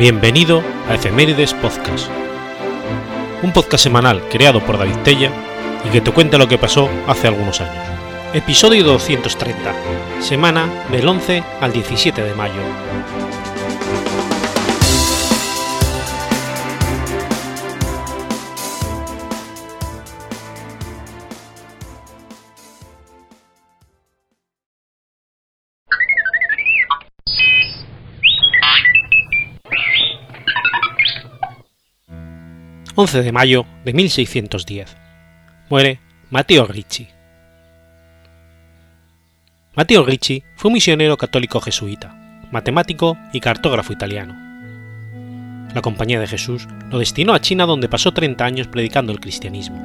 Bienvenido a Efemérides Podcast, un podcast semanal creado por David Tella y que te cuenta lo que pasó hace algunos años. Episodio 230, semana del 11 al 17 de mayo. 11 de mayo de 1610. Muere Matteo Ricci. Matteo Ricci fue un misionero católico jesuita, matemático y cartógrafo italiano. La Compañía de Jesús lo destinó a China donde pasó 30 años predicando el cristianismo.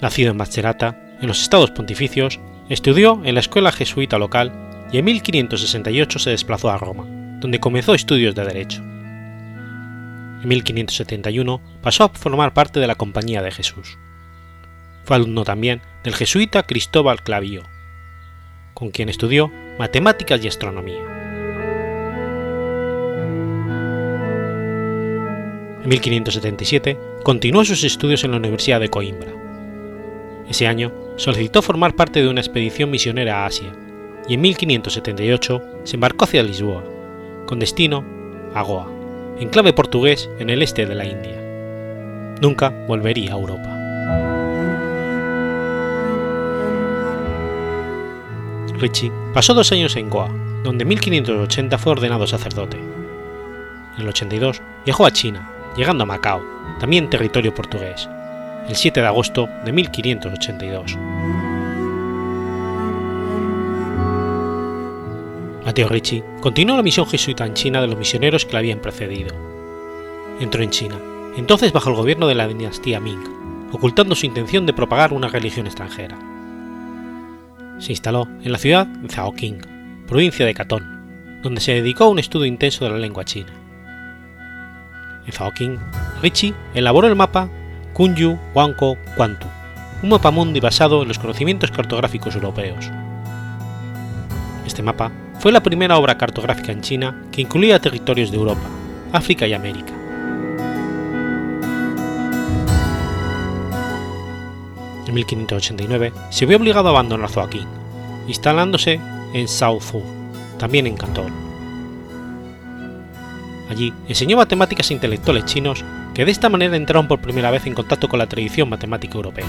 Nacido en Macerata, en los Estados Pontificios, estudió en la escuela jesuita local y en 1568 se desplazó a Roma donde comenzó estudios de Derecho. En 1571 pasó a formar parte de la Compañía de Jesús. Fue alumno también del jesuita Cristóbal Clavío, con quien estudió matemáticas y astronomía. En 1577 continuó sus estudios en la Universidad de Coimbra. Ese año solicitó formar parte de una expedición misionera a Asia y en 1578 se embarcó hacia Lisboa, con destino a Goa, enclave portugués en el este de la India. Nunca volvería a Europa. Ricci pasó dos años en Goa, donde en 1580 fue ordenado sacerdote. En el 82 viajó a China, llegando a Macao, también territorio portugués, el 7 de agosto de 1582. Mateo Ricci continuó la misión jesuita en China de los misioneros que la habían precedido. Entró en China, entonces bajo el gobierno de la dinastía Ming, ocultando su intención de propagar una religión extranjera. Se instaló en la ciudad de Zhaoqing, provincia de Catón, donde se dedicó a un estudio intenso de la lengua china. En Zhaoqing, Ricci elaboró el mapa Kunyu Wanko Kwantu, un mapa mundi basado en los conocimientos cartográficos europeos. Este mapa fue la primera obra cartográfica en China que incluía territorios de Europa, África y América. En 1589 se vio obligado a abandonar Zhuangqing, instalándose en Shaozu, también en Cantón. Allí enseñó matemáticas a intelectuales chinos que de esta manera entraron por primera vez en contacto con la tradición matemática europea.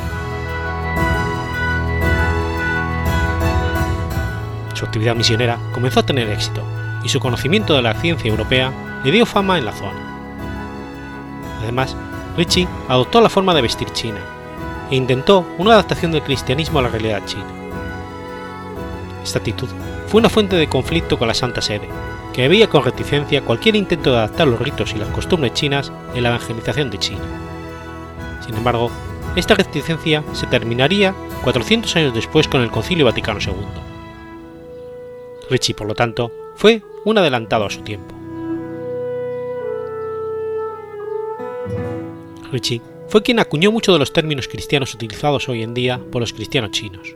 Su actividad misionera comenzó a tener éxito y su conocimiento de la ciencia europea le dio fama en la zona. Además, Ricci adoptó la forma de vestir china e intentó una adaptación del cristianismo a la realidad china. Esta actitud fue una fuente de conflicto con la Santa Sede, que veía con reticencia cualquier intento de adaptar los ritos y las costumbres chinas en la evangelización de China. Sin embargo, esta reticencia se terminaría 400 años después con el Concilio Vaticano II. Ricci, por lo tanto, fue un adelantado a su tiempo. Ricci fue quien acuñó muchos de los términos cristianos utilizados hoy en día por los cristianos chinos.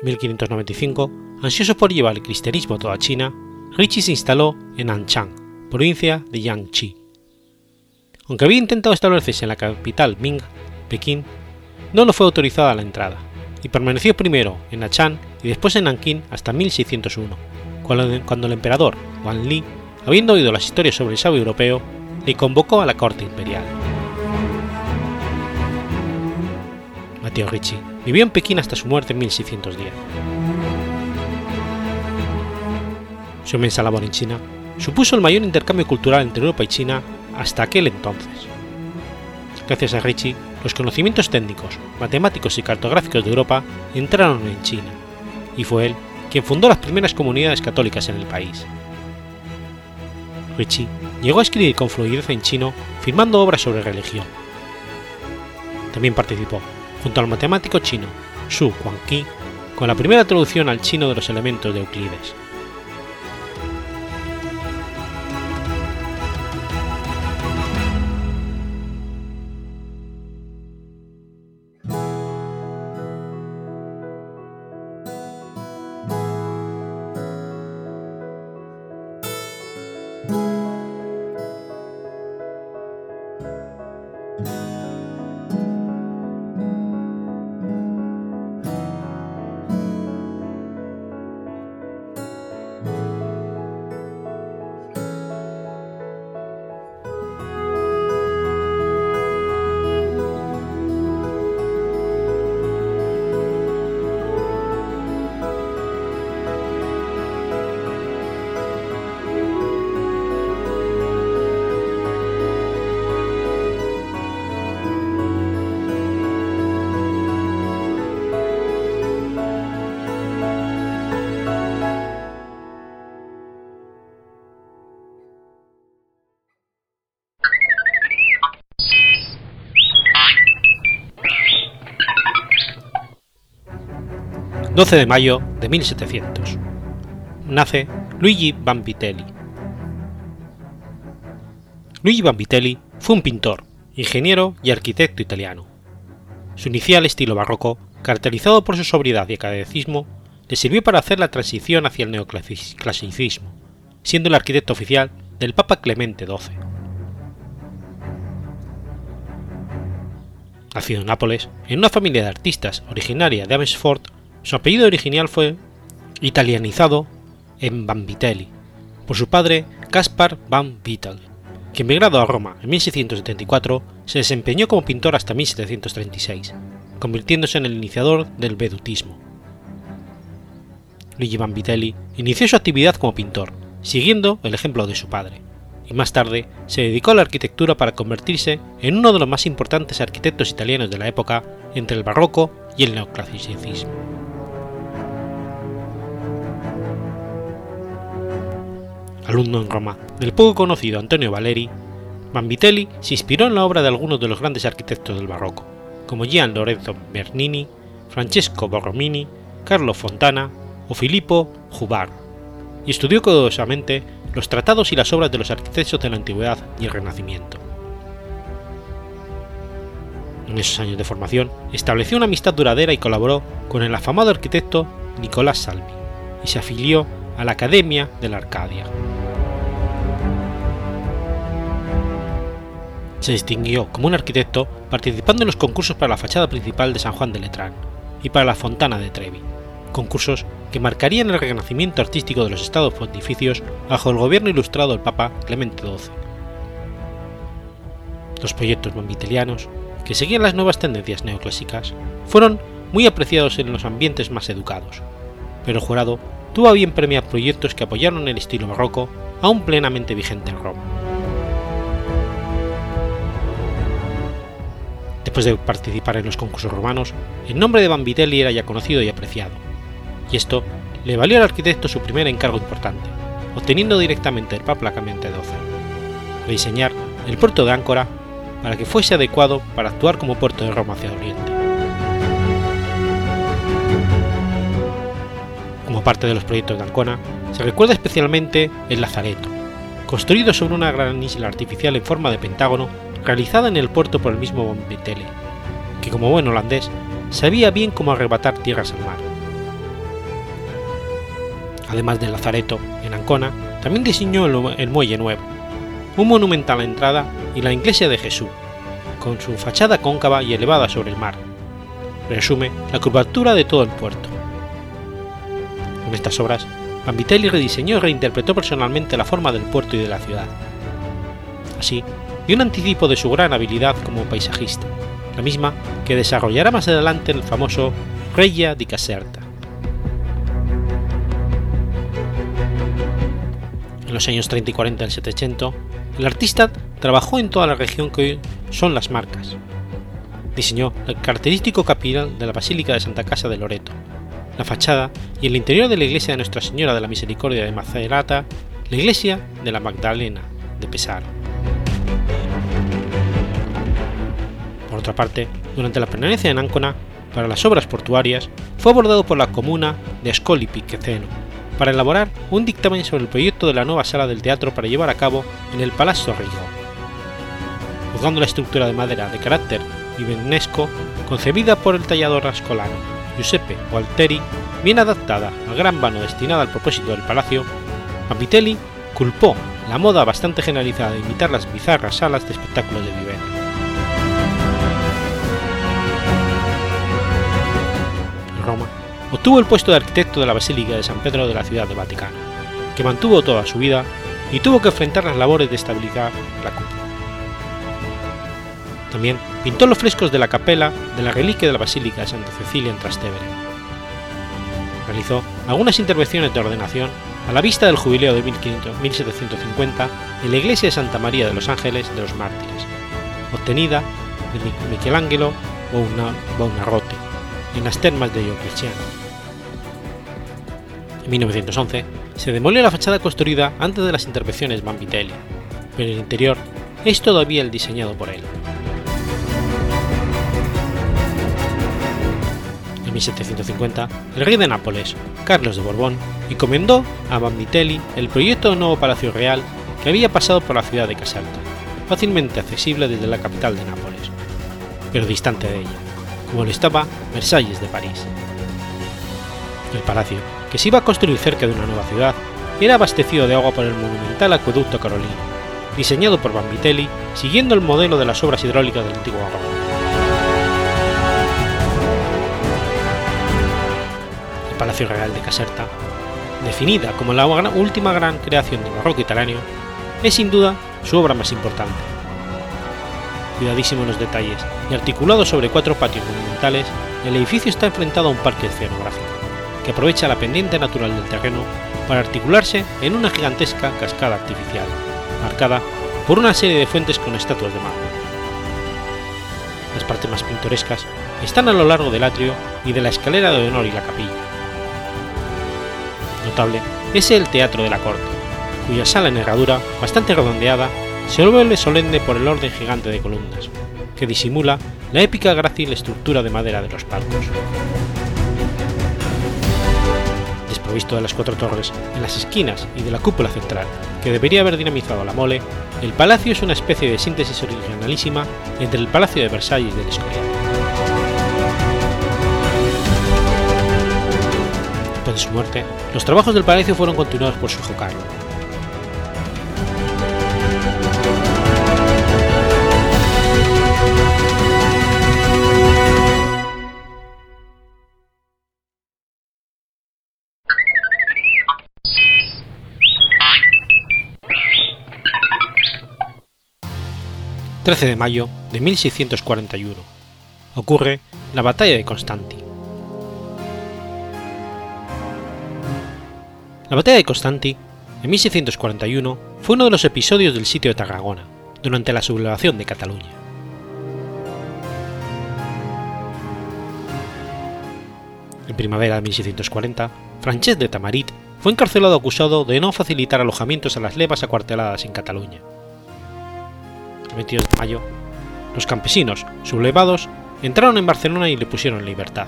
En 1595, ansioso por llevar el cristianismo a toda China, Ricci se instaló en Anchang, provincia de Yangtze. Aunque había intentado establecerse en la capital Ming, Pekín, no le fue autorizada la entrada, y permaneció primero en Achan y después en Nanking hasta 1601, cuando el emperador Wan Li, habiendo oído las historias sobre el sabio europeo, le convocó a la corte imperial. Mateo Ricci vivió en Pekín hasta su muerte en 1610. Su inmensa labor en China supuso el mayor intercambio cultural entre Europa y China hasta aquel entonces. Gracias a Ricci, los conocimientos técnicos, matemáticos y cartográficos de Europa entraron en China, y fue él quien fundó las primeras comunidades católicas en el país. Ricci llegó a escribir con fluidez en chino, firmando obras sobre religión. También participó, junto al matemático chino Xu Huangqi, con la primera traducción al chino de los elementos de Euclides. 12 de mayo de 1700. Nace Luigi Vanvitelli. Luigi Vanvitelli fue un pintor, ingeniero y arquitecto italiano. Su inicial estilo barroco, caracterizado por su sobriedad y academicismo, le sirvió para hacer la transición hacia el neoclasicismo, siendo el arquitecto oficial del Papa Clemente XII. Nacido en Nápoles, en una familia de artistas originaria de Amersfoort, su apellido original fue italianizado en Vanvitelli, por su padre Caspar Van Vital, que emigrado a Roma en 1674 se desempeñó como pintor hasta 1736, convirtiéndose en el iniciador del vedutismo. Luigi Vanvitelli inició su actividad como pintor, siguiendo el ejemplo de su padre, y más tarde se dedicó a la arquitectura para convertirse en uno de los más importantes arquitectos italianos de la época entre el barroco y el neoclasicismo. Alumno en Roma del poco conocido Antonio Valeri, Vanvitelli se inspiró en la obra de algunos de los grandes arquitectos del barroco, como Gian Lorenzo Bernini, Francesco Borromini, Carlo Fontana o Filippo Jubar, y estudió cuidadosamente los tratados y las obras de los arquitectos de la Antigüedad y el Renacimiento. En esos años de formación estableció una amistad duradera y colaboró con el afamado arquitecto Nicolás Salvi, y se afilió a la Academia de la Arcadia. Se distinguió como un arquitecto participando en los concursos para la fachada principal de San Juan de Letrán y para la Fontana de Trevi, concursos que marcarían el renacimiento artístico de los estados pontificios bajo el gobierno ilustrado del Papa Clemente XII. Los proyectos bombitelianos, que seguían las nuevas tendencias neoclásicas, fueron muy apreciados en los ambientes más educados, pero jurado tuvo a bien premiar proyectos que apoyaron el estilo barroco aún plenamente vigente en Roma. Después de participar en los concursos romanos, el nombre de Vanvitelli era ya conocido y apreciado, y esto le valió al arquitecto su primer encargo importante, obteniendo directamente el Papa Clemente XII, rediseñar el puerto de Áncora para que fuese adecuado para actuar como puerto de Roma hacia Oriente. Como parte de los proyectos de Ancona, se recuerda especialmente el Lazareto, construido sobre una gran isla artificial en forma de pentágono realizada en el puerto por el mismo Bombitelli, que como buen holandés sabía bien cómo arrebatar tierras al mar. Además del lazareto, en Ancona, también diseñó el Muelle Nuevo, un monumental entrada y la iglesia de Jesús, con su fachada cóncava y elevada sobre el mar. Resume la curvatura de todo el puerto. En estas obras, Vanvitelli rediseñó y reinterpretó personalmente la forma del puerto y de la ciudad. Así, dio un anticipo de su gran habilidad como paisajista, la misma que desarrollará más adelante el famoso Regia di Caserta. En los años 30 y 40 del 700, el artista trabajó en toda la región que hoy son las Marcas. Diseñó el característico capital de la Basílica de Santa Casa de Loreto, la fachada y el interior de la iglesia de Nuestra Señora de la Misericordia de Macerata, la iglesia de la Magdalena de Pesaro. Por otra parte, durante la permanencia en Ancona, para las obras portuarias, fue abordado por la comuna de Ascoli Piceno para elaborar un dictamen sobre el proyecto de la nueva sala del teatro para llevar a cabo en el Palazzo Rigo. Juzgando la estructura de madera de carácter vivenesco concebida por el tallador ascolano Giuseppe Gualteri, bien adaptada al gran vano destinado al propósito del palacio, Capitelli culpó la moda bastante generalizada de imitar las bizarras salas de espectáculos de vivero. En Roma, obtuvo el puesto de arquitecto de la Basílica de San Pedro de la ciudad de Vaticano, que mantuvo toda su vida y tuvo que enfrentar las labores de estabilizar la cúpula. También pintó los frescos de la capela de la reliquia de la Basílica de Santa Cecilia en Trastevere. Realizó algunas intervenciones de ordenación a la vista del jubileo de 1750 en la iglesia de Santa María de los Ángeles de los Mártires, obtenida de Michelangelo Buonarroti en las termas de Diocleciano. En 1911 se demolió la fachada construida antes de las intervenciones Vanvitelli, pero el interior es todavía el diseñado por él. 1750, el rey de Nápoles, Carlos de Borbón, encomendó a Vanvitelli el proyecto del nuevo Palacio Real que había pasado por la ciudad de Caserta, fácilmente accesible desde la capital de Nápoles, pero distante de ella, como lo estaba Versalles de París. El palacio, que se iba a construir cerca de una nueva ciudad, era abastecido de agua por el monumental acueducto carolino, diseñado por Vanvitelli siguiendo el modelo de las obras hidráulicas del antiguo Roma. Palacio Real de Caserta, definida como la última gran creación del barroco italiano, es sin duda su obra más importante. Cuidadísimo en los detalles y articulado sobre cuatro patios monumentales, el edificio está enfrentado a un parque escenográfico, que aprovecha la pendiente natural del terreno para articularse en una gigantesca cascada artificial, marcada por una serie de fuentes con estatuas de mármol. Las partes más pintorescas están a lo largo del atrio y de la escalera de honor y la capilla. Es el Teatro de la Corte, cuya sala en herradura, bastante redondeada, se vuelve solemne por el orden gigante de columnas, que disimula la épica grácil estructura de madera de los palcos. Desprovisto de las cuatro torres en las esquinas y de la cúpula central, que debería haber dinamizado la mole, el palacio es una especie de síntesis originalísima entre el Palacio de Versalles y del Escorial. Después de su muerte, los trabajos del palacio fueron continuados por su hijo Carlos, 13 de mayo de 1641. Ocurre la batalla de Constanti. La batalla de Constanti, en 1641, fue uno de los episodios del sitio de Tarragona, durante la sublevación de Cataluña. En primavera de 1640, Francesc de Tamarit fue encarcelado acusado de no facilitar alojamientos a las levas acuarteladas en Cataluña el 22 de mayo, los campesinos, sublevados, entraron en Barcelona y le pusieron en libertad.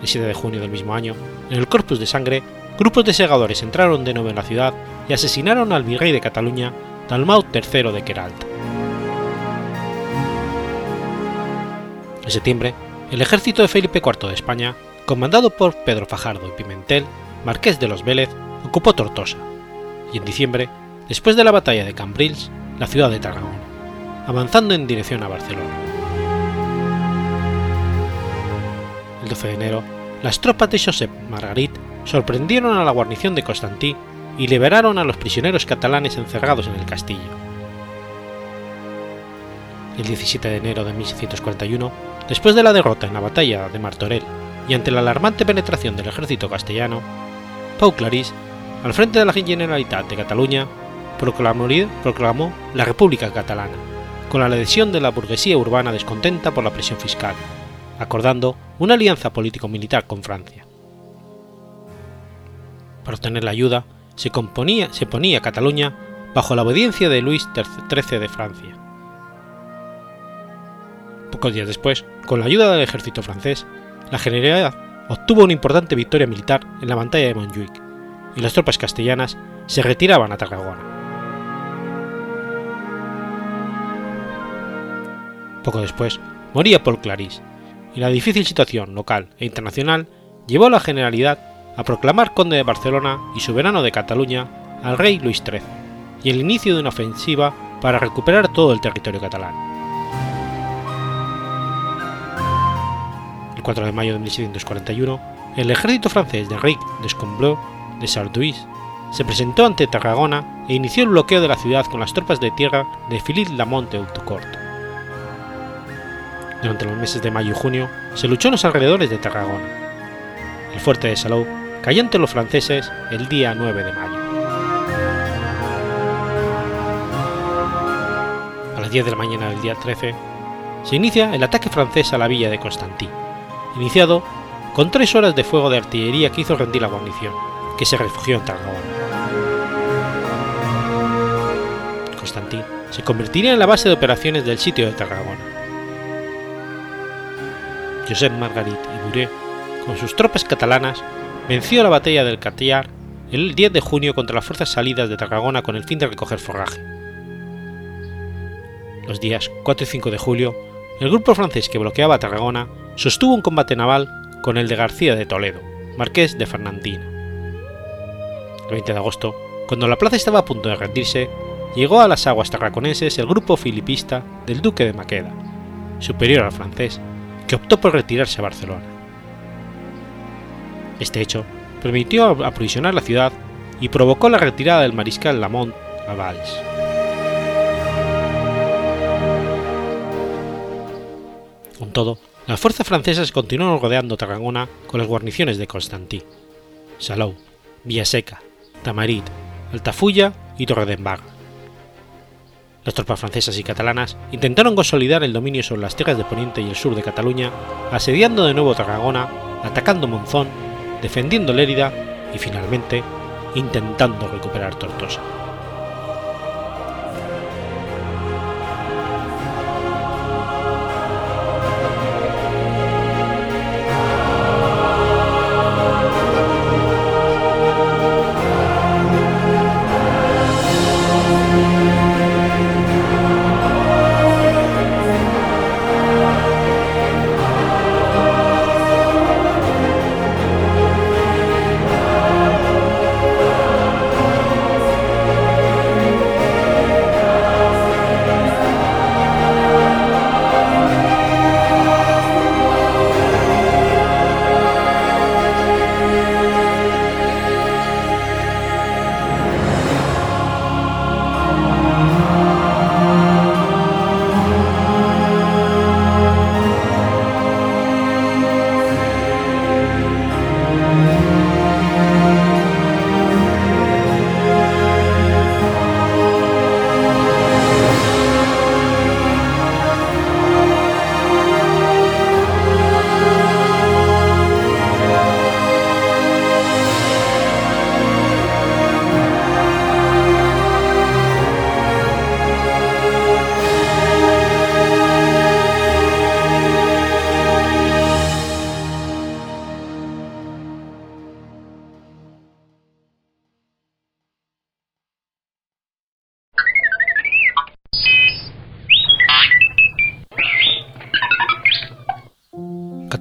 El 7 de junio del mismo año, en el Corpus de Sangre, grupos de segadores entraron de nuevo en la ciudad y asesinaron al virrey de Cataluña, Dalmau III de Queralt. En septiembre, el ejército de Felipe IV de España, comandado por Pedro Fajardo y Pimentel, marqués de los Vélez, ocupó Tortosa, y en diciembre, después de la batalla de Cambrils, la ciudad de Tarragona, avanzando en dirección a Barcelona. El 12 de enero, las tropas de Josep Margarit sorprendieron a la guarnición de Constantí y liberaron a los prisioneros catalanes encerrados en el castillo. El 17 de enero de 1641, después de la derrota en la batalla de Martorell y ante la alarmante penetración del ejército castellano, Pau Clarís, al frente de la Generalitat de Cataluña, proclamó, la República Catalana, con la adhesión de la burguesía urbana descontenta por la presión fiscal, acordando una alianza político-militar con Francia. Para obtener la ayuda, se, componía, se ponía Cataluña bajo la obediencia de Luis XIII de Francia. Pocos días después, con la ayuda del ejército francés, la Generalidad obtuvo una importante victoria militar en la batalla de Montjuic, y las tropas castellanas se retiraban a Tarragona. Poco después, moría Paul Clarís, y la difícil situación local e internacional llevó a la Generalidad a proclamar conde de Barcelona y soberano de Cataluña al rey Luis XIII, y el inicio de una ofensiva para recuperar todo el territorio catalán. El 4 de mayo de 1641, el ejército francés de Ric d'Escombleu de Sarduis se presentó ante Tarragona e inició el bloqueo de la ciudad con las tropas de tierra de Philippe Lamont de Hautecourt. Durante los meses de mayo y junio se luchó en los alrededores de Tarragona. El fuerte de Salou cayó ante los franceses el día 9 de mayo. A las 10 de la mañana del día 13 se inicia el ataque francés a la villa de Constantí, iniciado con tres horas de fuego de artillería que hizo rendir la guarnición, que se refugió en Tarragona. Constantí se convertiría en la base de operaciones del sitio de Tarragona Josep Margarit y Bouré, con sus tropas catalanas, venció la batalla del Catillar el 10 de junio contra las fuerzas salidas de Tarragona con el fin de recoger forraje. Los días 4 y 5 de julio, el grupo francés que bloqueaba Tarragona sostuvo un combate naval con el de García de Toledo, marqués de Fernandina. El 20 de agosto, cuando la plaza estaba a punto de rendirse, llegó a las aguas tarraconenses el grupo filipista del duque de Maqueda, superior al francés, que optó por retirarse a Barcelona. Este hecho permitió aprovisionar la ciudad y provocó la retirada del mariscal Lamont a Valls. Con todo, las fuerzas francesas continuaron rodeando Tarragona con las guarniciones de Constantí, Salou, Villaseca, Tamarit, Altafulla y Torredembarra. Las tropas francesas y catalanas intentaron consolidar el dominio sobre las tierras de Poniente y el sur de Cataluña, asediando de nuevo Tarragona, atacando Monzón, defendiendo Lérida y finalmente intentando recuperar Tortosa.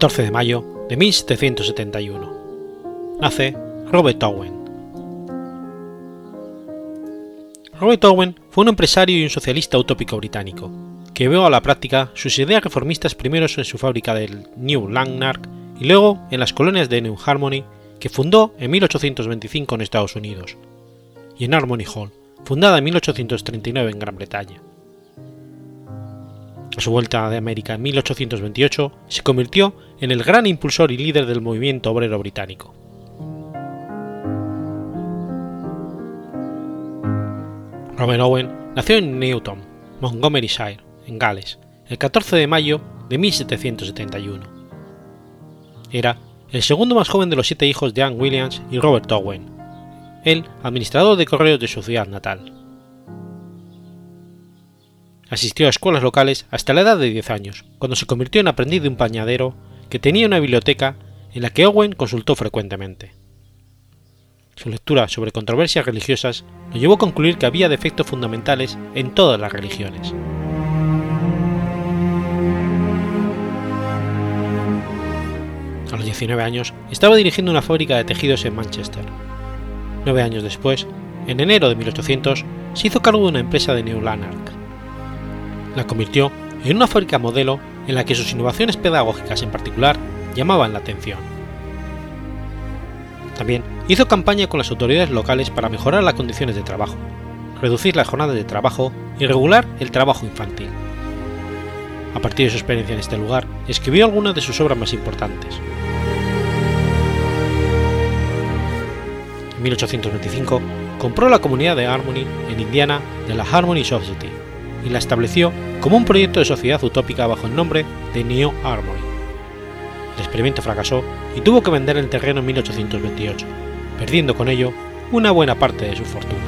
14 de mayo de 1771. Nace Robert Owen. Robert Owen fue un empresario y un socialista utópico británico, que llevó a la práctica sus ideas reformistas primero en su fábrica del New Lanark y luego en las colonias de New Harmony, que fundó en 1825 en Estados Unidos, y en Harmony Hall, fundada en 1839 en Gran Bretaña. A su vuelta de América en 1828, se convirtió en el gran impulsor y líder del movimiento obrero británico. Robert Owen nació en Newton, Montgomeryshire, en Gales, el 14 de mayo de 1771. Era el segundo más joven de los siete hijos de Anne Williams y Robert Owen, el administrador de correos de su ciudad natal. Asistió a escuelas locales hasta la edad de 10 años, cuando se convirtió en aprendiz de un pañadero que tenía una biblioteca en la que Owen consultó frecuentemente. Su lectura sobre controversias religiosas lo llevó a concluir que había defectos fundamentales en todas las religiones. A los 19 años estaba dirigiendo una fábrica de tejidos en Manchester. Nueve años después, en enero de 1800, se hizo cargo de una empresa de New Lanark la convirtió en una fábrica modelo en la que sus innovaciones pedagógicas en particular llamaban la atención. También hizo campaña con las autoridades locales para mejorar las condiciones de trabajo, reducir las jornadas de trabajo y regular el trabajo infantil. A partir de su experiencia en este lugar, escribió algunas de sus obras más importantes. En 1825 compró la comunidad de Harmony en Indiana de la Harmony Society y la estableció como un proyecto de sociedad utópica bajo el nombre de New Harmony. El experimento fracasó y tuvo que vender el terreno en 1828, perdiendo con ello una buena parte de su fortuna.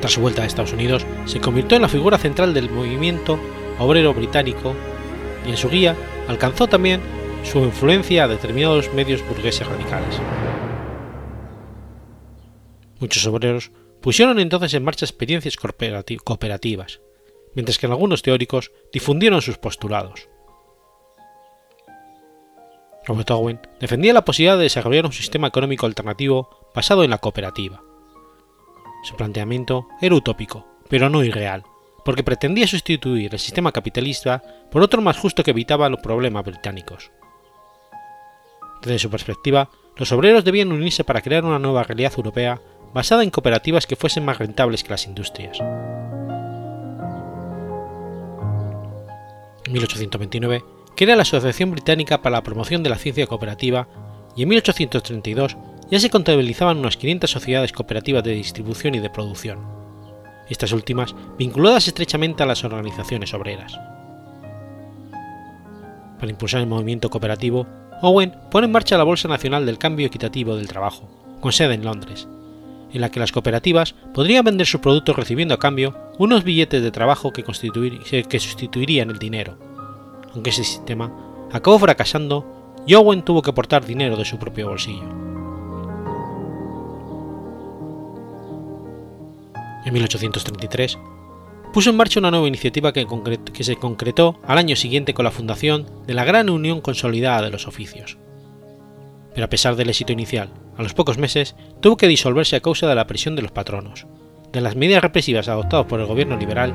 Tras su vuelta a Estados Unidos, se convirtió en la figura central del movimiento obrero británico y en su guía alcanzó también su influencia a determinados medios burgueses radicales. Muchos obreros pusieron entonces en marcha experiencias cooperativas, mientras que algunos teóricos difundieron sus postulados. Robert Owen defendía la posibilidad de desarrollar un sistema económico alternativo basado en la cooperativa. Su planteamiento era utópico, pero no irreal, porque pretendía sustituir el sistema capitalista por otro más justo que evitaba los problemas británicos. Desde su perspectiva, los obreros debían unirse para crear una nueva realidad europea basada en cooperativas que fuesen más rentables que las industrias. En 1829 crea la Asociación Británica para la Promoción de la Ciencia Cooperativa y en 1832 ya se contabilizaban unas 500 sociedades cooperativas de distribución y de producción estas últimas vinculadas estrechamente a las organizaciones obreras. Para impulsar el movimiento cooperativo, Owen pone en marcha la Bolsa Nacional del Cambio Equitativo del Trabajo, con sede en Londres, en la que las cooperativas podrían vender sus productos recibiendo a cambio unos billetes de trabajo que, que sustituirían el dinero. Aunque ese sistema acabó fracasando y tuvo que aportar dinero de su propio bolsillo. en 1833, puso en marcha una nueva iniciativa que, se concretó al año siguiente con la fundación de la Gran Unión Consolidada de los Oficios. Pero a pesar del éxito inicial, a los pocos meses tuvo que disolverse a causa de la presión de los patronos, de las medidas represivas adoptadas por el gobierno liberal,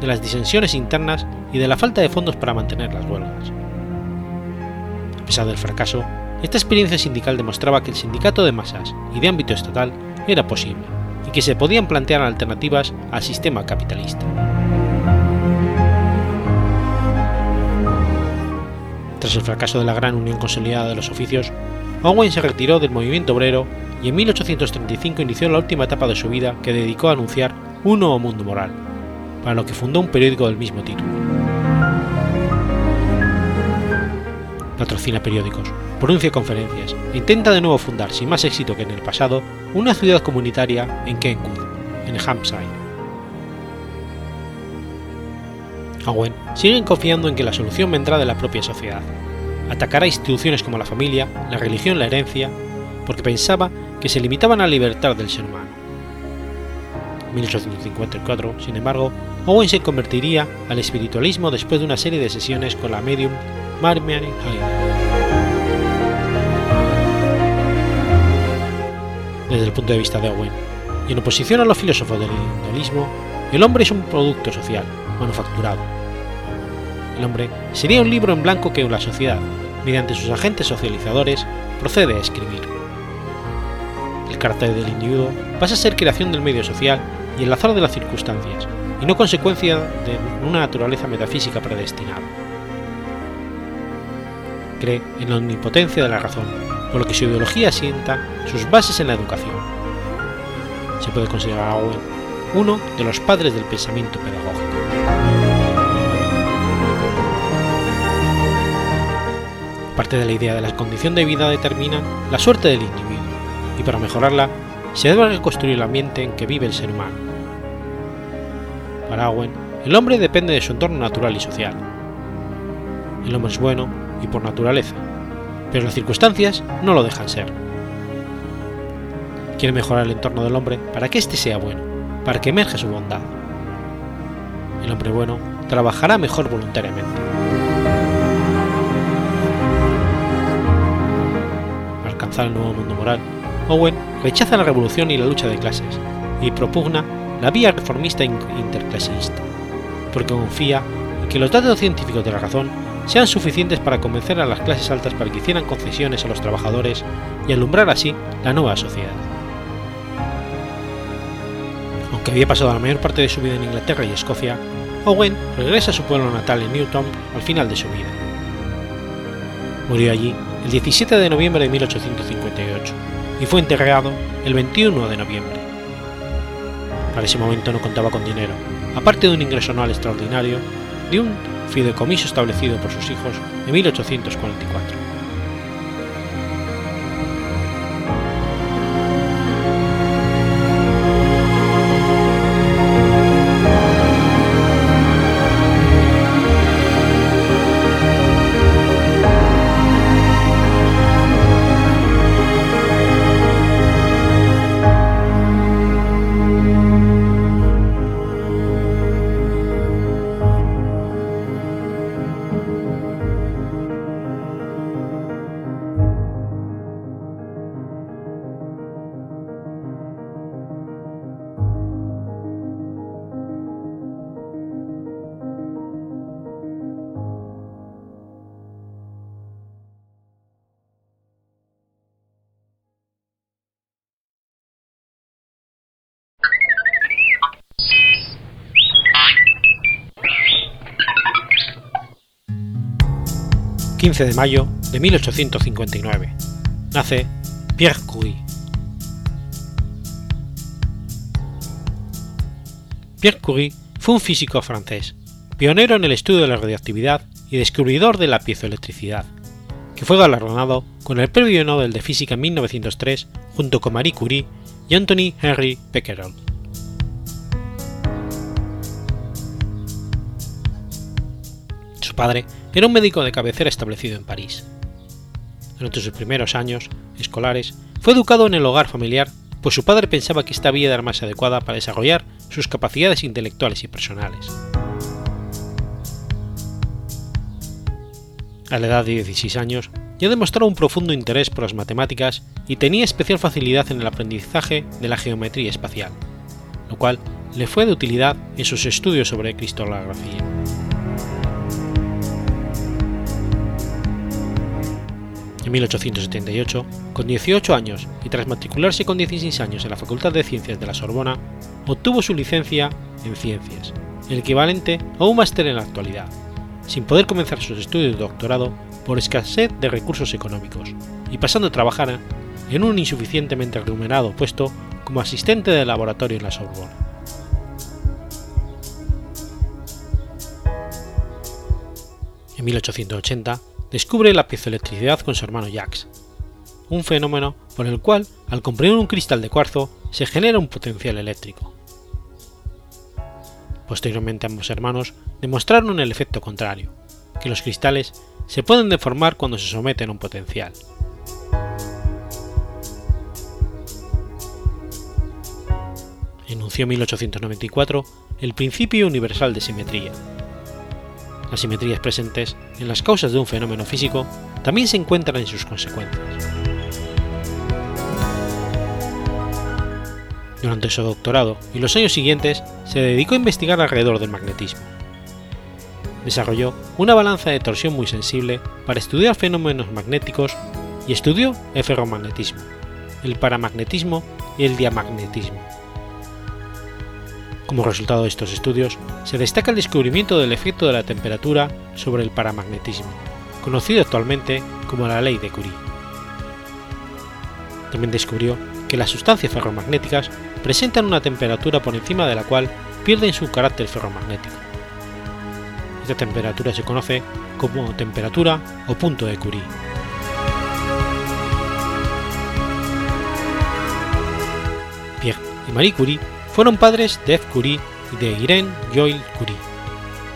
de las disensiones internas y de la falta de fondos para mantener las huelgas. A pesar del fracaso, esta experiencia sindical demostraba que el sindicato de masas y de ámbito estatal era posible y que se podían plantear alternativas al sistema capitalista. Tras el fracaso de la gran unión consolidada de los oficios, Owen se retiró del movimiento obrero y en 1835 inició la última etapa de su vida que dedicó a anunciar un nuevo mundo moral, para lo que fundó un periódico del mismo título. Patrocina periódicos, pronuncia conferencias e intenta de nuevo fundar, sin más éxito que en el pasado, una ciudad comunitaria en Kenwood, en Hampshire. Owen sigue confiando en que la solución vendrá de la propia sociedad. Atacará instituciones como la familia, la religión, la herencia, porque pensaba que se limitaban a la libertad del ser humano. En 1854, sin embargo, Owen se convertiría al espiritualismo después de una serie de sesiones con la medium Marianne Hayden. desde el punto de vista de Owen, y en oposición a los filósofos del individualismo, el hombre es un producto social, manufacturado. El hombre sería un libro en blanco que la sociedad, mediante sus agentes socializadores, procede a escribir. El carácter del individuo pasa a ser creación del medio social y el azar de las circunstancias, y no consecuencia de una naturaleza metafísica predestinada. Cree en la omnipotencia de la razón por lo que su ideología asienta sus bases en la educación. Se puede considerar a Owen uno de los padres del pensamiento pedagógico. Parte de la idea de la condición de vida determina la suerte del individuo, y para mejorarla se debe reconstruir el ambiente en que vive el ser humano. Para Owen, el hombre depende de su entorno natural y social. El hombre es bueno y por naturaleza, pero las circunstancias no lo dejan ser. Quiere mejorar el entorno del hombre para que éste sea bueno, para que emerja su bondad. El hombre bueno trabajará mejor voluntariamente. Nuevo mundo moral, Owen rechaza la revolución y la lucha de clases y propugna la vía reformista interclasista, porque confía en que los datos científicos de la razón sean suficientes para convencer a las clases altas para que hicieran concesiones a los trabajadores y alumbrar así la nueva sociedad. Aunque había pasado la mayor parte de su vida en Inglaterra y Escocia, Owen regresa a su pueblo natal en Newton al final de su vida. Murió allí el 17 de noviembre de 1858 y fue enterrado el 21 de noviembre. Para ese momento no contaba con dinero, aparte de un ingreso anual extraordinario de un fideicomiso establecido por sus hijos en 1844. 15 de mayo de 1859. Nace Pierre Curie. Pierre Curie fue un físico francés, pionero en el estudio de la radioactividad y descubridor de la piezoelectricidad, que fue galardonado con el Premio Nobel de Física en 1903 junto con Marie Curie y Anthony Henry Becquerel. Padre era un médico de cabecera establecido en París. Durante sus primeros años escolares fue educado en el hogar familiar, pues su padre pensaba que esta vía era más adecuada para desarrollar sus capacidades intelectuales y personales. A la edad de 16 años ya demostró un profundo interés por las matemáticas y tenía especial facilidad en el aprendizaje de la geometría espacial, lo cual le fue de utilidad en sus estudios sobre cristalografía. En 1878, con 18 años y tras matricularse con 16 años en la Facultad de Ciencias de la Sorbona, obtuvo su licencia en Ciencias, el equivalente a un máster en la actualidad, sin poder comenzar sus estudios de doctorado por escasez de recursos económicos, y pasando a trabajar en un insuficientemente remunerado puesto como asistente de laboratorio en la Sorbona. En 1880 descubre la piezoelectricidad con su hermano Jacques, un fenómeno por el cual, al comprimir un cristal de cuarzo, se genera un potencial eléctrico. Posteriormente ambos hermanos demostraron el efecto contrario, que los cristales se pueden deformar cuando se someten a un potencial. Enunció en 1894 el principio universal de simetría. Las simetrías presentes en las causas de un fenómeno físico también se encuentran en sus consecuencias. Durante su doctorado y los años siguientes se dedicó a investigar alrededor del magnetismo desarrolló una balanza de torsión muy sensible para estudiar fenómenos magnéticos y estudió el ferromagnetismo, el paramagnetismo y el diamagnetismo. Como resultado de estos estudios, se destaca el descubrimiento del efecto de la temperatura sobre el paramagnetismo, conocido actualmente como la ley de Curie. También descubrió que las sustancias ferromagnéticas presentan una temperatura por encima de la cual pierden su carácter ferromagnético esta temperatura se conoce como temperatura o punto de Curie. Pierre y Marie Curie fueron padres de F. Curie y de Irene Joyle Curie,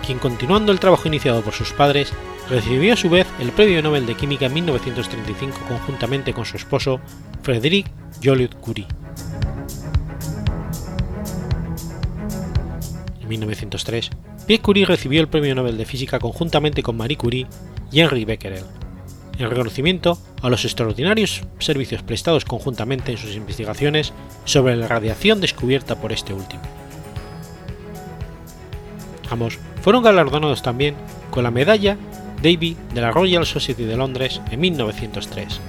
quien continuando el trabajo iniciado por sus padres, recibió a su vez el Premio Nobel de Química en 1935 conjuntamente con su esposo Frédéric Joliot Curie. En 1903, Pierre Curie recibió el Premio Nobel de Física conjuntamente con Marie Curie y Henri Becquerel, en reconocimiento a los extraordinarios servicios prestados conjuntamente en sus investigaciones sobre la radiación descubierta por este último. Ambos fueron galardonados también con la medalla Davy de la Royal Society de Londres en 1903.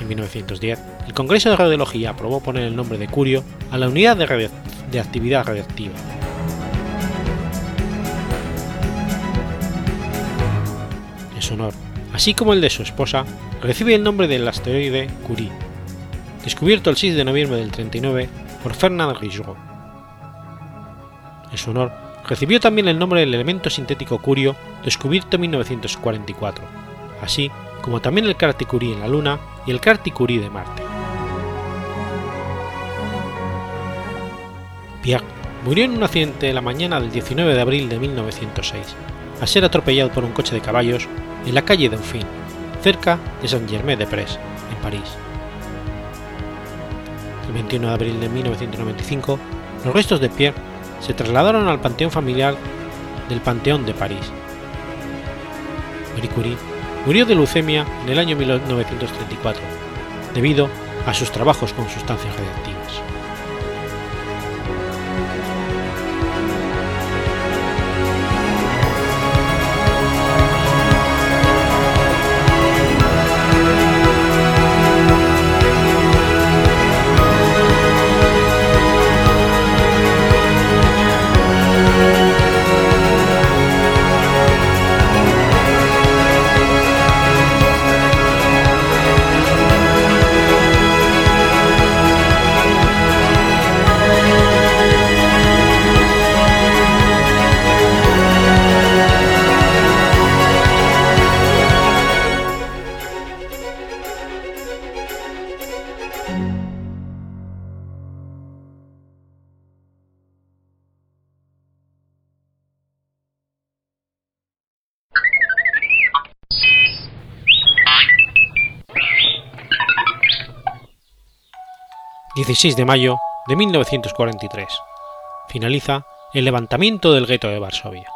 En 1910, el Congreso de Radiología aprobó poner el nombre de Curio a la unidad de, de actividad radiactiva honor, así como el de su esposa, recibe el nombre del asteroide Curie, descubierto el 6 de noviembre del 39 por Fernand Rigaud. En su honor, recibió también el nombre del elemento sintético curio, descubierto en 1944, así como también el Carti Curie en la Luna y el Carti Curie de Marte. Pierre murió en un accidente la mañana del 19 de abril de 1906, a ser atropellado por un coche de caballos en la calle Dauphine, cerca de Saint-Germain-des-Prés, en París. El 21 de abril de 1995, los restos de Pierre se trasladaron al panteón familiar del Panteón de París. Marie Curie murió de leucemia en el año 1934, debido a sus trabajos con sustancias radiactivas. 16 de mayo de 1943. Finaliza el levantamiento del gueto de Varsovia.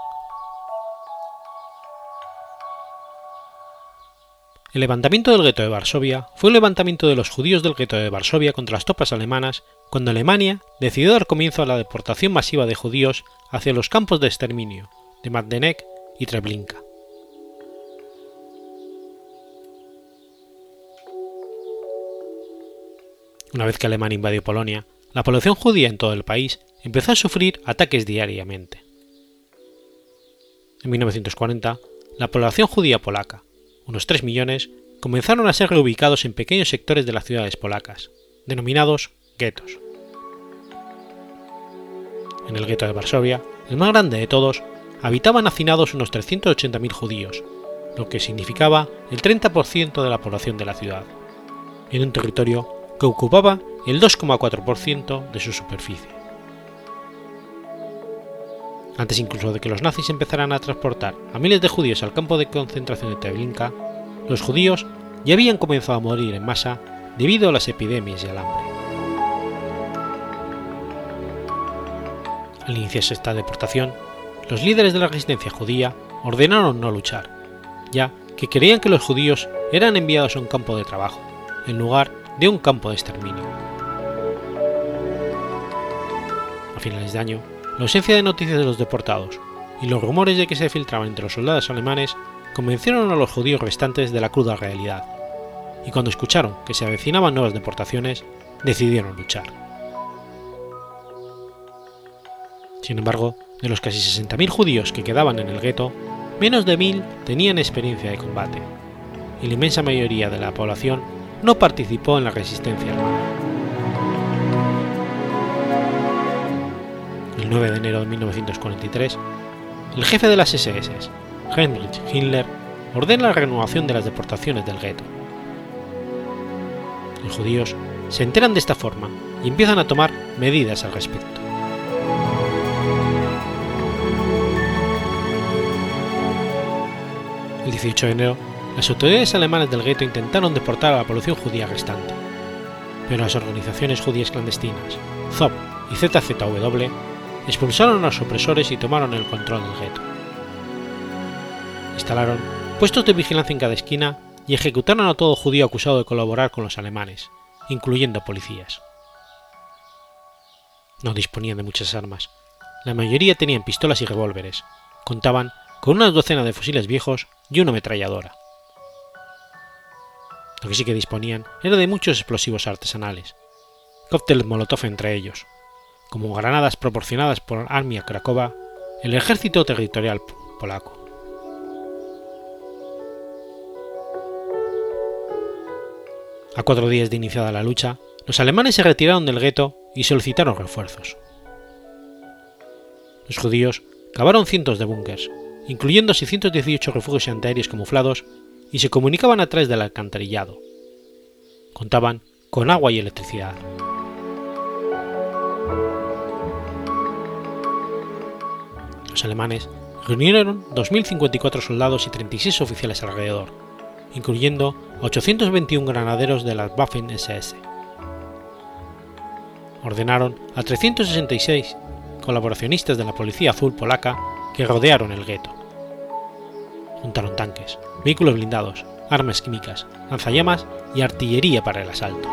El levantamiento del gueto de Varsovia fue un levantamiento de los judíos del gueto de Varsovia contra las tropas alemanas cuando Alemania decidió dar comienzo a la deportación masiva de judíos hacia los campos de exterminio de Majdanek y Treblinka. Una vez que Alemania invadió Polonia, la población judía en todo el país empezó a sufrir ataques diariamente. En 1940, la población judía polaca, unos 3 millones, comenzaron a ser reubicados en pequeños sectores de las ciudades polacas, denominados guetos. En el gueto de Varsovia, el más grande de todos, habitaban hacinados unos 380.000 judíos, lo que significaba el 30% de la población de la ciudad, en un territorio que ocupaba el 2,4% de su superficie. Antes incluso de que los nazis empezaran a transportar a miles de judíos al campo de concentración de Treblinka, los judíos ya habían comenzado a morir en masa debido a las epidemias y al hambre. Al iniciarse esta deportación, los líderes de la resistencia judía ordenaron no luchar, ya que creían que los judíos eran enviados a un campo de trabajo, en lugar de un campo de exterminio. A finales de año, la ausencia de noticias de los deportados y los rumores de que se filtraban entre los soldados alemanes convencieron a los judíos restantes de la cruda realidad, y cuando escucharon que se avecinaban nuevas deportaciones, decidieron luchar. Sin embargo, de los casi 60.000 judíos que quedaban en el gueto, menos de 1.000 tenían experiencia de combate, y la inmensa mayoría de la población no participó en la resistencia armada. 9 de enero de 1943, el jefe de las SS, Heinrich Himmler, ordena la renovación de las deportaciones del gueto. Los judíos se enteran de esta forma y empiezan a tomar medidas al respecto. El 18 de enero, las autoridades alemanas del gueto intentaron deportar a la población judía restante, pero las organizaciones judías clandestinas, ZOP y ZZW expulsaron a los opresores y tomaron el control del gueto. Instalaron puestos de vigilancia en cada esquina y ejecutaron a todo judío acusado de colaborar con los alemanes, incluyendo policías. No disponían de muchas armas, la mayoría tenían pistolas y revólveres, contaban con una docena de fusiles viejos y una ametralladora. Lo que sí que disponían era de muchos explosivos artesanales, cócteles molotov entre ellos, como granadas proporcionadas por Armia Krakowa, el ejército territorial polaco. A cuatro días de iniciada la lucha, los alemanes se retiraron del gueto y solicitaron refuerzos. Los judíos cavaron cientos de búnkers, incluyendo 618 refugios antiaéreos camuflados, y se comunicaban a través del alcantarillado. Contaban con agua y electricidad. los alemanes reunieron 2.054 soldados y 36 oficiales alrededor, incluyendo 821 granaderos de las Waffen-SS. Ordenaron a 366 colaboracionistas de la Policía Azul polaca que rodearon el gueto. Juntaron tanques, vehículos blindados, armas químicas, lanzallamas y artillería para el asalto.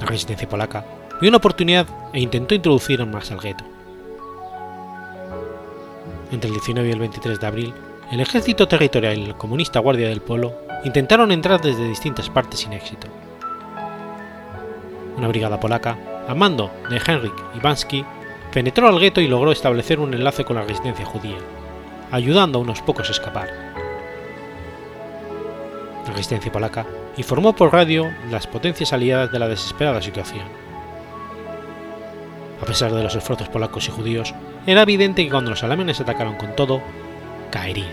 La resistencia polaca vio una oportunidad e intentó introducir más al gueto. Entre el 19 y el 23 de abril, el ejército territorial y la comunista Guardia del Pueblo intentaron entrar desde distintas partes sin éxito. Una brigada polaca, a mando de Henryk Iwansky, penetró al gueto y logró establecer un enlace con la resistencia judía, ayudando a unos pocos a escapar. La resistencia polaca informó por radio las potencias aliadas de la desesperada situación a pesar de los esfuerzos polacos y judíos, era evidente que cuando los alemanes atacaron con todo, caerían.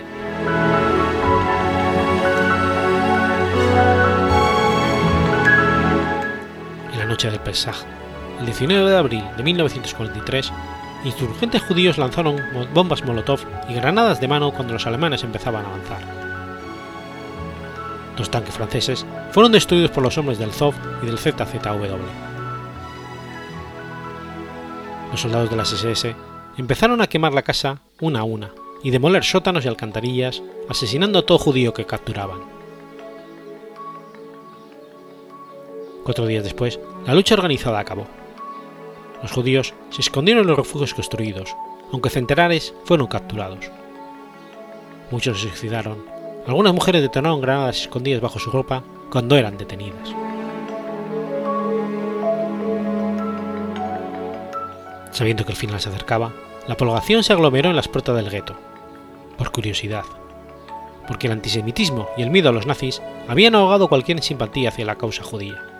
En la noche del Pesaj, el 19 de abril de 1943, insurgentes judíos lanzaron bombas Molotov y granadas de mano cuando los alemanes empezaban a avanzar. Dos tanques franceses fueron destruidos por los hombres del ZOV y del ZZW. Los soldados de las SS empezaron a quemar la casa una a una y demoler sótanos y alcantarillas, asesinando a todo judío que capturaban. Cuatro días después, la lucha organizada acabó. Los judíos se escondieron en los refugios construidos, aunque centenares fueron capturados. Muchos se suicidaron. Algunas mujeres detonaron granadas escondidas bajo su ropa cuando eran detenidas. Sabiendo que el final se acercaba, la población se aglomeró en las puertas del gueto, por curiosidad, porque el antisemitismo y el miedo a los nazis habían ahogado cualquier simpatía hacia la causa judía.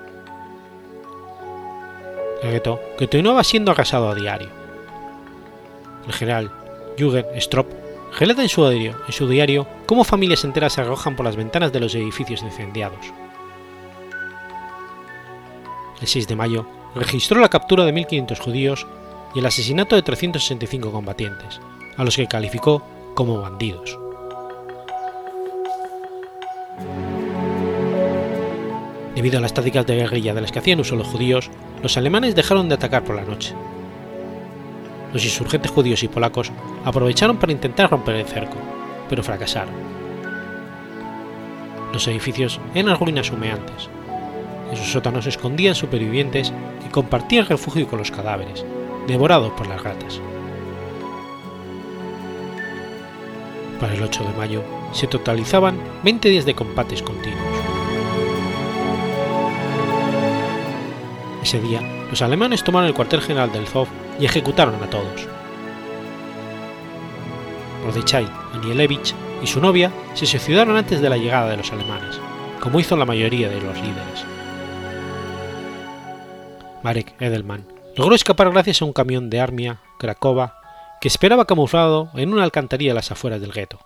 El gueto continuaba siendo arrasado a diario. El general Jürgen Stroop relata en su diario, en su diario cómo familias enteras se arrojan por las ventanas de los edificios incendiados. El 6 de mayo registró la captura de 1.500 judíos y el asesinato de 365 combatientes, a los que calificó como bandidos. Debido a las tácticas de guerrilla de las que hacían uso los judíos, los alemanes dejaron de atacar por la noche. Los insurgentes judíos y polacos aprovecharon para intentar romper el cerco, pero fracasaron. Los edificios eran ruinas humeantes. En sus sótanos escondían supervivientes que compartían refugio con los cadáveres, devorados por las ratas. Para el 8 de mayo se totalizaban 20 días de combates continuos. Ese día, los alemanes tomaron el cuartel general del Zof y ejecutaron a todos. Mordechai Anielewicz y su novia se suicidaron antes de la llegada de los alemanes, como hizo la mayoría de los líderes. Marek Edelman logró escapar gracias a un camión de Armia Cracova que esperaba camuflado en una alcantarilla a las afueras del gueto.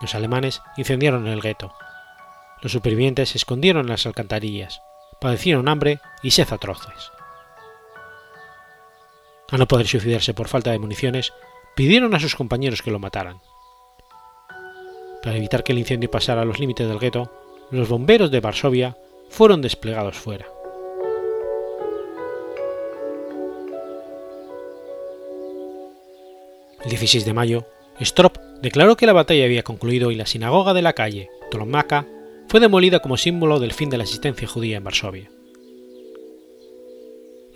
Los alemanes incendiaron el gueto. Los supervivientes se escondieron en las alcantarillas, padecieron hambre y sed atroces. A no poder suicidarse por falta de municiones, pidieron a sus compañeros que lo mataran. Para evitar que el incendio pasara a los límites del gueto, los bomberos de Varsovia fueron desplegados fuera. El 16 de mayo, Strop declaró que la batalla había concluido y la sinagoga de la calle Tolomaka fue demolida como símbolo del fin de la existencia judía en Varsovia.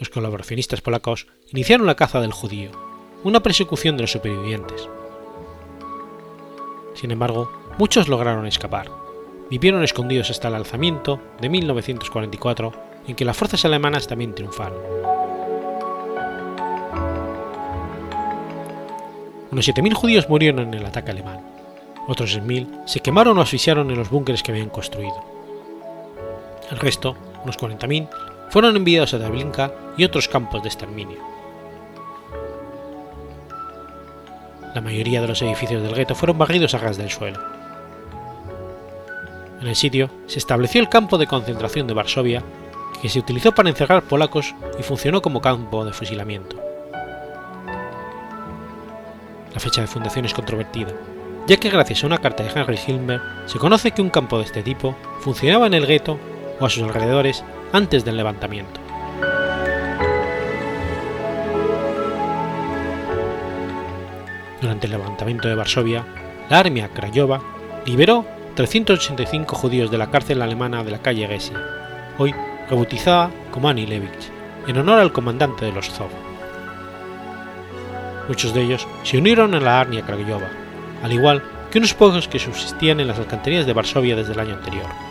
Los colaboracionistas polacos iniciaron la caza del judío, una persecución de los supervivientes. Sin embargo, muchos lograron escapar. Vivieron escondidos hasta el alzamiento de 1944, en que las fuerzas alemanas también triunfaron. Unos 7.000 judíos murieron en el ataque alemán. Otros 6.000 se quemaron o asfixiaron en los búnkeres que habían construido. El resto, unos 40.000, fueron enviados a Treblinka y otros campos de exterminio. La mayoría de los edificios del gueto fueron barridos a ras del suelo. En el sitio se estableció el campo de concentración de Varsovia, que se utilizó para encerrar polacos y funcionó como campo de fusilamiento. La fecha de fundación es controvertida, ya que gracias a una carta de Henry Hilmer se conoce que un campo de este tipo funcionaba en el gueto o a sus alrededores antes del levantamiento. Durante el levantamiento de Varsovia, la Armia Craiova liberó 385 judíos de la cárcel alemana de la calle Gesia, hoy rebautizada como Annie Levich, en honor al comandante de los Zov. Muchos de ellos se unieron a la Armia Craiova, al igual que unos pocos que subsistían en las alcantarillas de Varsovia desde el año anterior.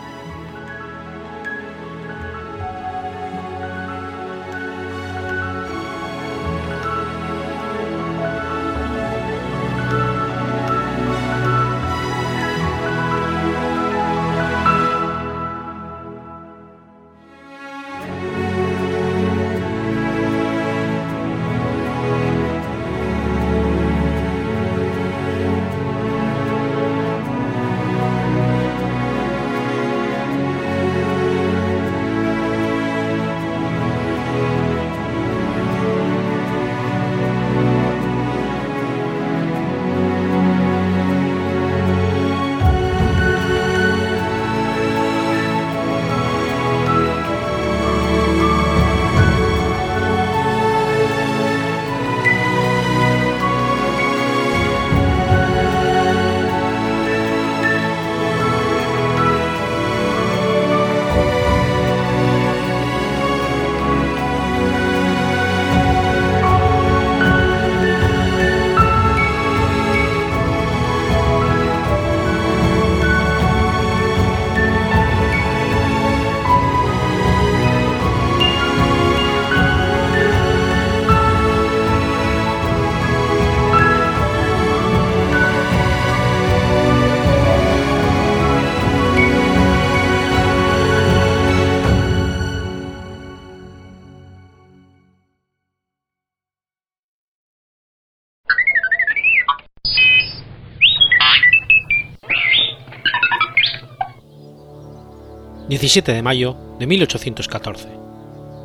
17 de mayo de 1814.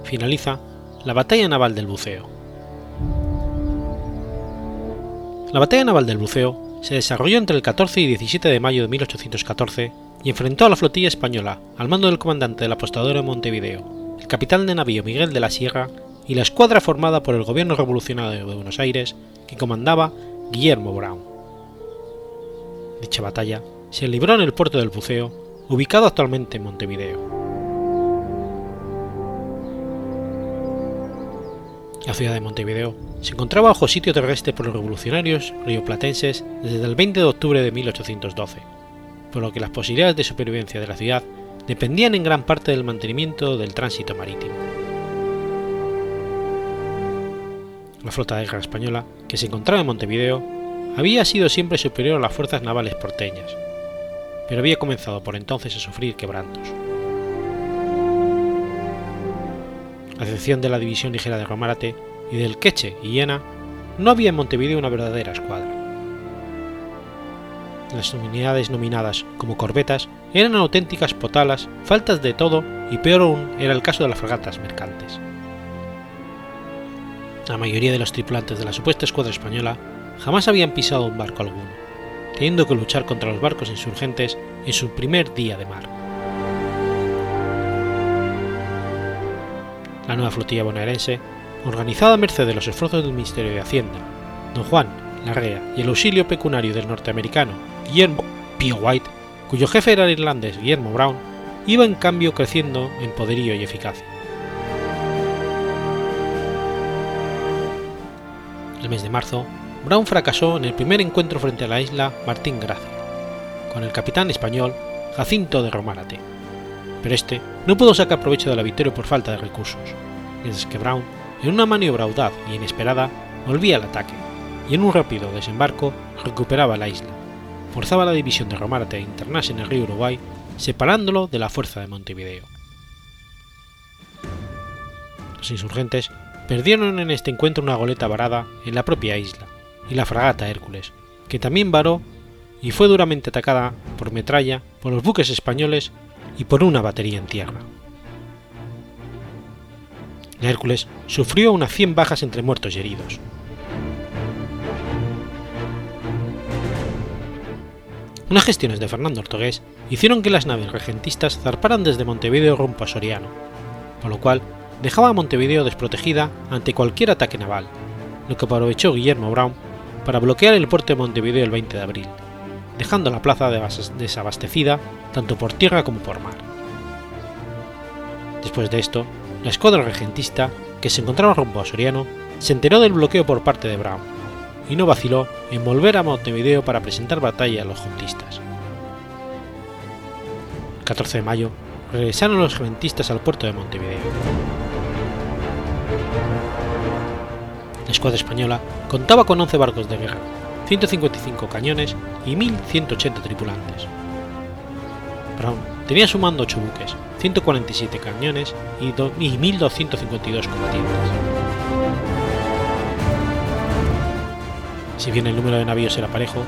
Finaliza la Batalla Naval del Buceo. La Batalla Naval del Buceo se desarrolló entre el 14 y 17 de mayo de 1814 y enfrentó a la flotilla española al mando del comandante del apostador de Montevideo, el capitán de navío Miguel de la Sierra y la escuadra formada por el gobierno revolucionario de Buenos Aires que comandaba Guillermo Brown. Dicha batalla se libró en el puerto del Buceo, ubicado actualmente en Montevideo. La ciudad de Montevideo se encontraba bajo sitio terrestre por los revolucionarios rioplatenses desde el 20 de octubre de 1812, por lo que las posibilidades de supervivencia de la ciudad dependían en gran parte del mantenimiento del tránsito marítimo. La flota de guerra española, que se encontraba en Montevideo, había sido siempre superior a las fuerzas navales porteñas, pero había comenzado por entonces a sufrir quebrantos. a excepción de la división ligera de Romárate y del Queche y Iena, no había en Montevideo una verdadera escuadra. Las unidades nominadas como corbetas eran auténticas potalas, faltas de todo y peor aún era el caso de las fragatas mercantes. La mayoría de los tripulantes de la supuesta escuadra española jamás habían pisado un barco alguno, teniendo que luchar contra los barcos insurgentes en su primer día de mar. la nueva flotilla bonaerense, organizada a merced de los esfuerzos del Ministerio de Hacienda, don Juan Larrea y el auxilio pecunario del norteamericano Guillermo P. White, cuyo jefe era el irlandés Guillermo Brown, iba en cambio creciendo en poderío y eficacia. El mes de marzo, Brown fracasó en el primer encuentro frente a la isla Martín Gracia, con el capitán español Jacinto de Romárate pero este no pudo sacar provecho de la victoria por falta de recursos, mientras que Brown, en una maniobra audaz y inesperada, volvía al ataque, y en un rápido desembarco recuperaba la isla, forzaba la división de Romarte a internarse en el río Uruguay, separándolo de la fuerza de Montevideo. Los insurgentes perdieron en este encuentro una goleta varada en la propia isla, y la fragata Hércules, que también varó y fue duramente atacada por metralla por los buques españoles y por una batería en tierra. La Hércules sufrió unas 100 bajas entre muertos y heridos. Unas gestiones de Fernando Ortogués hicieron que las naves regentistas zarparan desde Montevideo rumbo a Soriano, por lo cual dejaba a Montevideo desprotegida ante cualquier ataque naval, lo que aprovechó Guillermo Brown para bloquear el puerto de Montevideo el 20 de abril, dejando la plaza desabastecida tanto por tierra como por mar. Después de esto, la escuadra regentista, que se encontraba rumbo a Soriano, se enteró del bloqueo por parte de Brown, y no vaciló en volver a Montevideo para presentar batalla a los juntistas. El 14 de mayo regresaron los juntistas al puerto de Montevideo. La escuadra española contaba con 11 barcos de guerra, 155 cañones y 1.180 tripulantes. Brown tenía su mando 8 buques, 147 cañones y 1.252 combatientes. Si bien el número de navíos era parejo,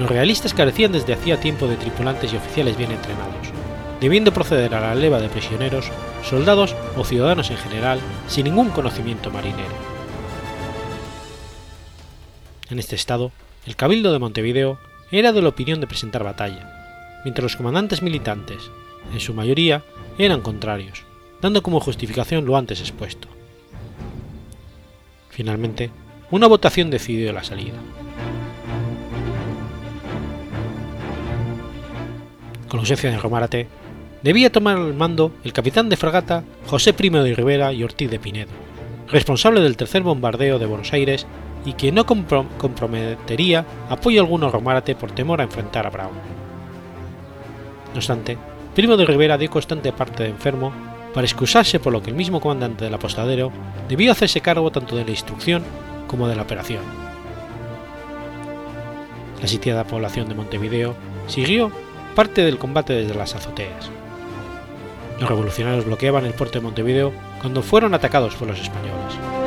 los realistas carecían desde hacía tiempo de tripulantes y oficiales bien entrenados, debiendo proceder a la leva de prisioneros, soldados o ciudadanos en general sin ningún conocimiento marinero. En este estado, el Cabildo de Montevideo era de la opinión de presentar batalla, mientras los comandantes militantes, en su mayoría, eran contrarios, dando como justificación lo antes expuesto. Finalmente, una votación decidió la salida. Con ausencia de Romárate, debía tomar el mando el capitán de fragata José I de Rivera y Ortiz de Pinedo, responsable del tercer bombardeo de Buenos Aires y que no comprometería apoyo alguno a Romárate por temor a enfrentar a Brown. No obstante, Primo de Rivera dio constante parte de enfermo para excusarse por lo que el mismo comandante del apostadero debió hacerse cargo tanto de la instrucción como de la operación. La sitiada población de Montevideo siguió parte del combate desde las azoteas. Los revolucionarios bloqueaban el puerto de Montevideo cuando fueron atacados por los españoles.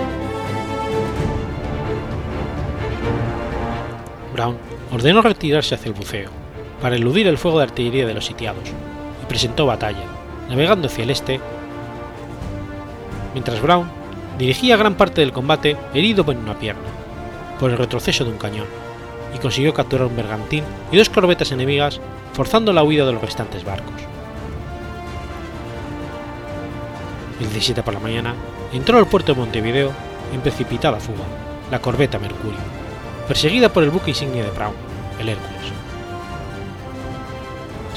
Brown ordenó retirarse hacia el buceo, para eludir el fuego de artillería de los sitiados, y presentó batalla, navegando hacia el este, mientras Brown dirigía gran parte del combate herido en una pierna, por el retroceso de un cañón, y consiguió capturar un bergantín y dos corbetas enemigas, forzando la huida de los restantes barcos. El 17 por la mañana entró al puerto de Montevideo en precipitada fuga, la corbeta Mercurio, perseguida por el buque insignia de Brown, el Hércules.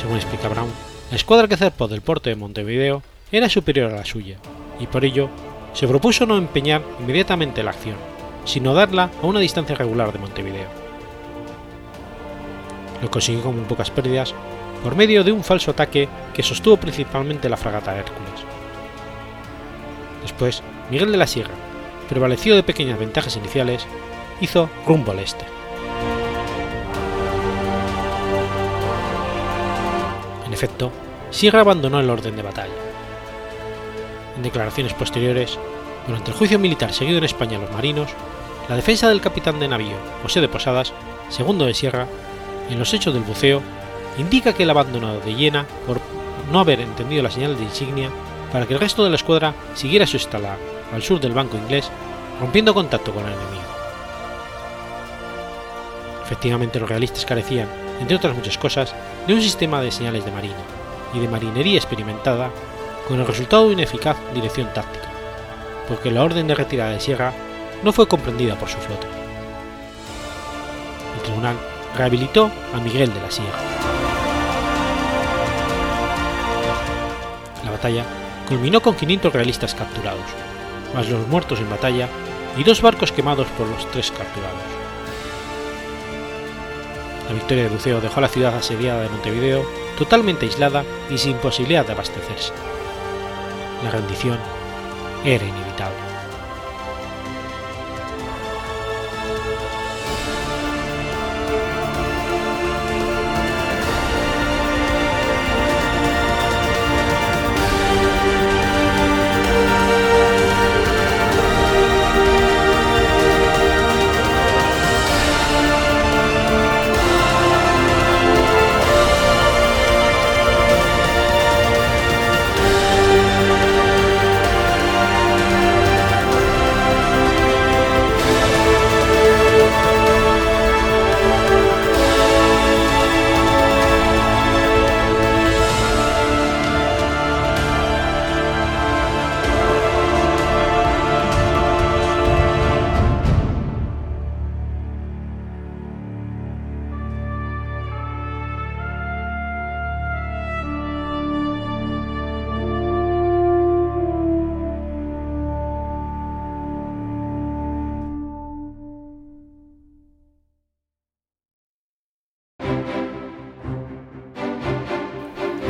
Según explica Brown, la escuadra que zarpó del puerto de Montevideo era superior a la suya, y por ello se propuso no empeñar inmediatamente la acción, sino darla a una distancia regular de Montevideo. Lo consiguió con muy pocas pérdidas por medio de un falso ataque que sostuvo principalmente la fragata Hércules. Después, Miguel de la Sierra, prevalecido de pequeñas ventajas iniciales, hizo rumbo al este. En efecto, Sierra abandonó el orden de batalla. En declaraciones posteriores, durante el juicio militar seguido en España a los marinos, la defensa del capitán de navío José de Posadas, segundo de Sierra, en los hechos del buceo, indica que el abandonado de Llena por no haber entendido la señal de insignia para que el resto de la escuadra siguiera su escala al sur del banco inglés, rompiendo contacto con el enemigo. Efectivamente, los realistas carecían, entre otras muchas cosas, de un sistema de señales de marina y de marinería experimentada, con el resultado de una eficaz dirección táctica, porque la orden de retirada de Sierra no fue comprendida por su flota. El tribunal rehabilitó a Miguel de la Sierra. La batalla culminó con 500 realistas capturados, más los muertos en batalla y dos barcos quemados por los tres capturados. La victoria de Buceo dejó a la ciudad asediada de Montevideo totalmente aislada y sin posibilidad de abastecerse. La rendición era inevitable.